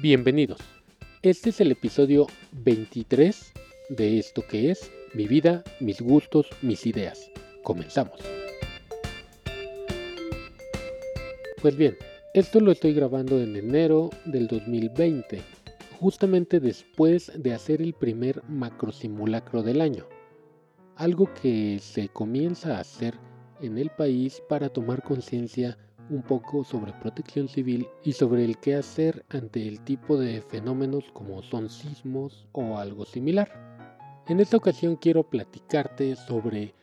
Bienvenidos. Este es el episodio 23 de esto que es mi vida, mis gustos, mis ideas. Comenzamos. Pues bien, esto lo estoy grabando en enero del 2020, justamente después de hacer el primer macro simulacro del año. Algo que se comienza a hacer en el país para tomar conciencia un poco sobre protección civil y sobre el qué hacer ante el tipo de fenómenos como son sismos o algo similar. En esta ocasión quiero platicarte sobre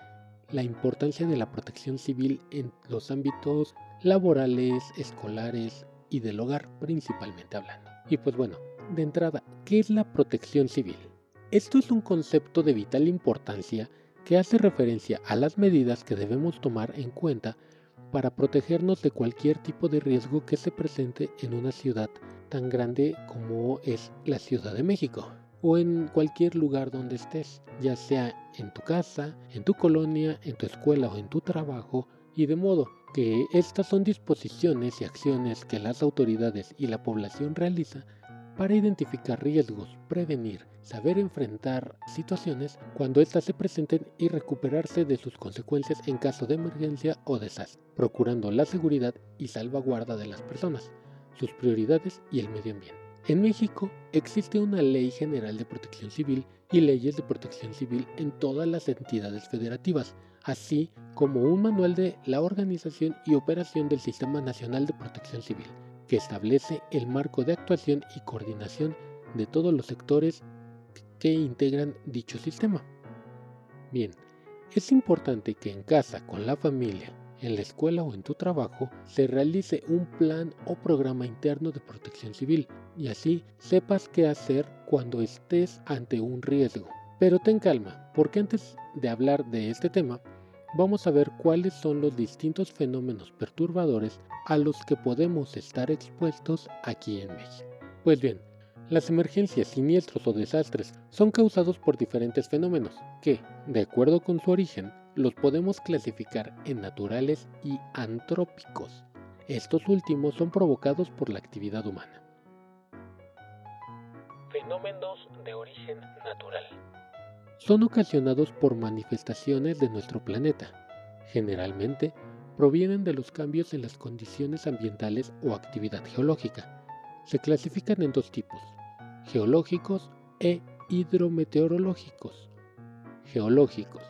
la importancia de la protección civil en los ámbitos laborales, escolares y del hogar principalmente hablando. Y pues bueno, de entrada, ¿qué es la protección civil? Esto es un concepto de vital importancia que hace referencia a las medidas que debemos tomar en cuenta para protegernos de cualquier tipo de riesgo que se presente en una ciudad tan grande como es la Ciudad de México o en cualquier lugar donde estés, ya sea en tu casa, en tu colonia, en tu escuela o en tu trabajo, y de modo que estas son disposiciones y acciones que las autoridades y la población realiza para identificar riesgos, prevenir, saber enfrentar situaciones cuando éstas se presenten y recuperarse de sus consecuencias en caso de emergencia o desastre, procurando la seguridad y salvaguarda de las personas, sus prioridades y el medio ambiente. En México existe una ley general de protección civil y leyes de protección civil en todas las entidades federativas, así como un manual de la organización y operación del Sistema Nacional de Protección Civil, que establece el marco de actuación y coordinación de todos los sectores que integran dicho sistema. Bien, es importante que en casa, con la familia, en la escuela o en tu trabajo se realice un plan o programa interno de protección civil y así sepas qué hacer cuando estés ante un riesgo. Pero ten calma, porque antes de hablar de este tema, vamos a ver cuáles son los distintos fenómenos perturbadores a los que podemos estar expuestos aquí en México. Pues bien, las emergencias, siniestros o desastres son causados por diferentes fenómenos que, de acuerdo con su origen, los podemos clasificar en naturales y antrópicos. Estos últimos son provocados por la actividad humana. Fenómenos de origen natural. Son ocasionados por manifestaciones de nuestro planeta. Generalmente provienen de los cambios en las condiciones ambientales o actividad geológica. Se clasifican en dos tipos, geológicos e hidrometeorológicos. Geológicos.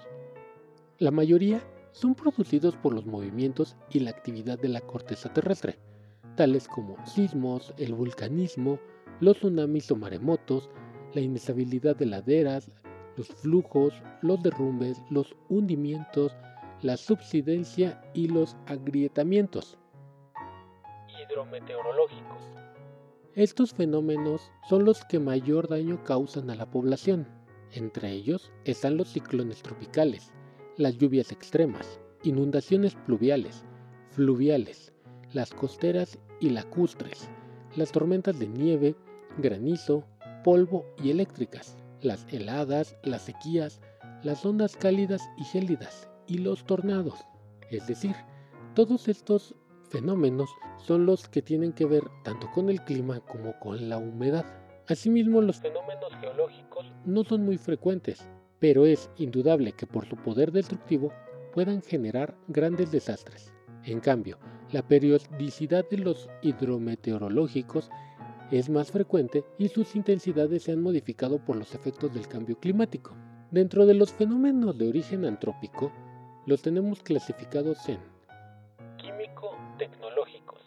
La mayoría son producidos por los movimientos y la actividad de la corteza terrestre, tales como sismos, el vulcanismo, los tsunamis o maremotos, la inestabilidad de laderas, los flujos, los derrumbes, los hundimientos, la subsidencia y los agrietamientos. Hidrometeorológicos. Estos fenómenos son los que mayor daño causan a la población. Entre ellos están los ciclones tropicales, las lluvias extremas, inundaciones pluviales, fluviales, las costeras y lacustres, las tormentas de nieve, granizo, polvo y eléctricas, las heladas, las sequías, las ondas cálidas y gélidas y los tornados. Es decir, todos estos fenómenos son los que tienen que ver tanto con el clima como con la humedad. Asimismo, los fenómenos geológicos no son muy frecuentes, pero es indudable que por su poder destructivo puedan generar grandes desastres. En cambio, la periodicidad de los hidrometeorológicos es más frecuente y sus intensidades se han modificado por los efectos del cambio climático. Dentro de los fenómenos de origen antrópico, los tenemos clasificados en químico-tecnológicos,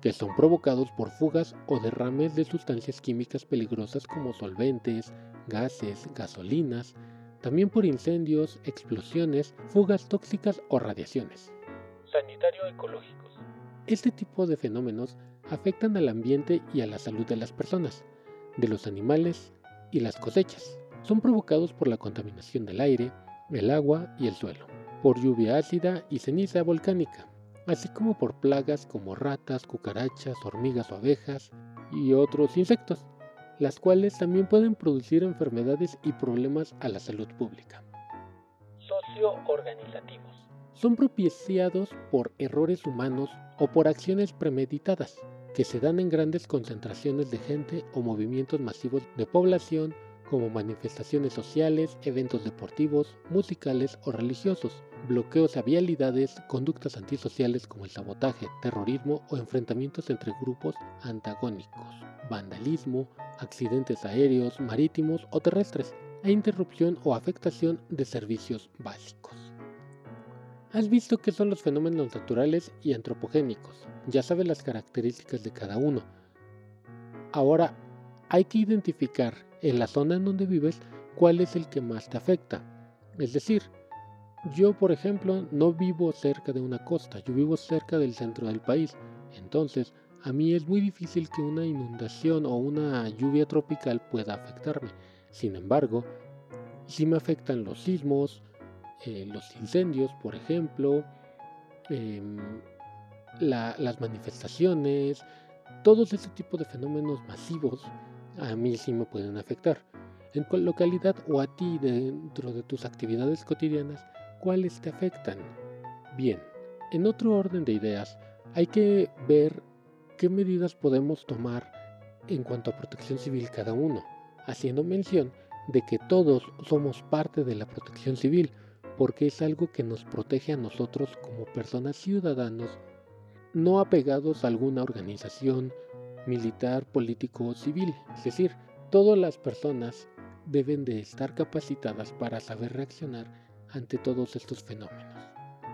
que son provocados por fugas o derrames de sustancias químicas peligrosas como solventes, gases, gasolinas, también por incendios, explosiones, fugas tóxicas o radiaciones. Sanitario-ecológicos. Este tipo de fenómenos afectan al ambiente y a la salud de las personas, de los animales y las cosechas. Son provocados por la contaminación del aire, el agua y el suelo, por lluvia ácida y ceniza volcánica, así como por plagas como ratas, cucarachas, hormigas o abejas y otros insectos, las cuales también pueden producir enfermedades y problemas a la salud pública. Socioorganizativos. Son propiciados por errores humanos o por acciones premeditadas, que se dan en grandes concentraciones de gente o movimientos masivos de población como manifestaciones sociales, eventos deportivos, musicales o religiosos, bloqueos a vialidades, conductas antisociales como el sabotaje, terrorismo o enfrentamientos entre grupos antagónicos, vandalismo, accidentes aéreos, marítimos o terrestres, e interrupción o afectación de servicios básicos. Has visto qué son los fenómenos naturales y antropogénicos, ya sabes las características de cada uno. Ahora hay que identificar en la zona en donde vives cuál es el que más te afecta. Es decir, yo por ejemplo no vivo cerca de una costa, yo vivo cerca del centro del país. Entonces, a mí es muy difícil que una inundación o una lluvia tropical pueda afectarme. Sin embargo, sí me afectan los sismos, eh, los incendios, por ejemplo, em, las manifestaciones, todos ese tipo de fenómenos masivos a mí sí me pueden afectar. En localidad o a ti dentro de tus actividades cotidianas, ¿cuáles te afectan? Bien, en otro orden de ideas, hay que ver qué medidas podemos tomar en cuanto a protección civil cada uno, haciendo mención de que todos somos parte de la protección civil, porque es algo que nos protege a nosotros como personas ciudadanos no apegados a alguna organización militar, político o civil. Es decir, todas las personas deben de estar capacitadas para saber reaccionar ante todos estos fenómenos.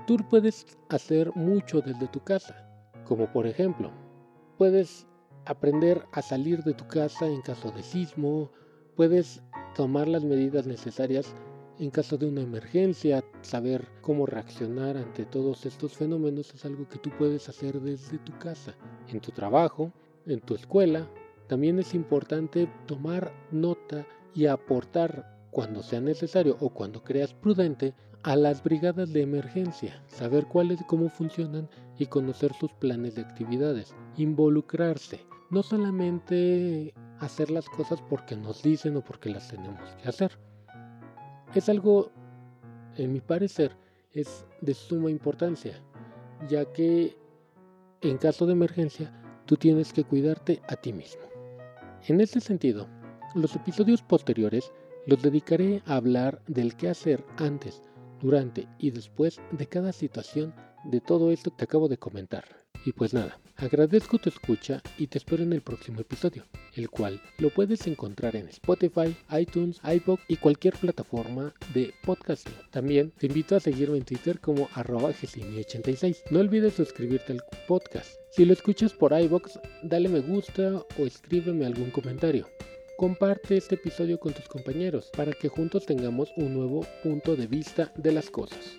Tú puedes hacer mucho desde tu casa, como por ejemplo, puedes aprender a salir de tu casa en caso de sismo, puedes tomar las medidas necesarias en caso de una emergencia, saber cómo reaccionar ante todos estos fenómenos es algo que tú puedes hacer desde tu casa, en tu trabajo, en tu escuela. También es importante tomar nota y aportar cuando sea necesario o cuando creas prudente a las brigadas de emergencia, saber cuáles cómo funcionan y conocer sus planes de actividades, involucrarse, no solamente hacer las cosas porque nos dicen o porque las tenemos que hacer. Es algo, en mi parecer, es de suma importancia, ya que en caso de emergencia tú tienes que cuidarte a ti mismo. En este sentido, los episodios posteriores los dedicaré a hablar del qué hacer antes, durante y después de cada situación de todo esto que acabo de comentar. Y pues nada, agradezco tu escucha y te espero en el próximo episodio, el cual lo puedes encontrar en Spotify, iTunes, iBook y cualquier plataforma de podcasting. También te invito a seguirme en Twitter como arroba 86 No olvides suscribirte al podcast. Si lo escuchas por iBox, dale me gusta o escríbeme algún comentario. Comparte este episodio con tus compañeros para que juntos tengamos un nuevo punto de vista de las cosas.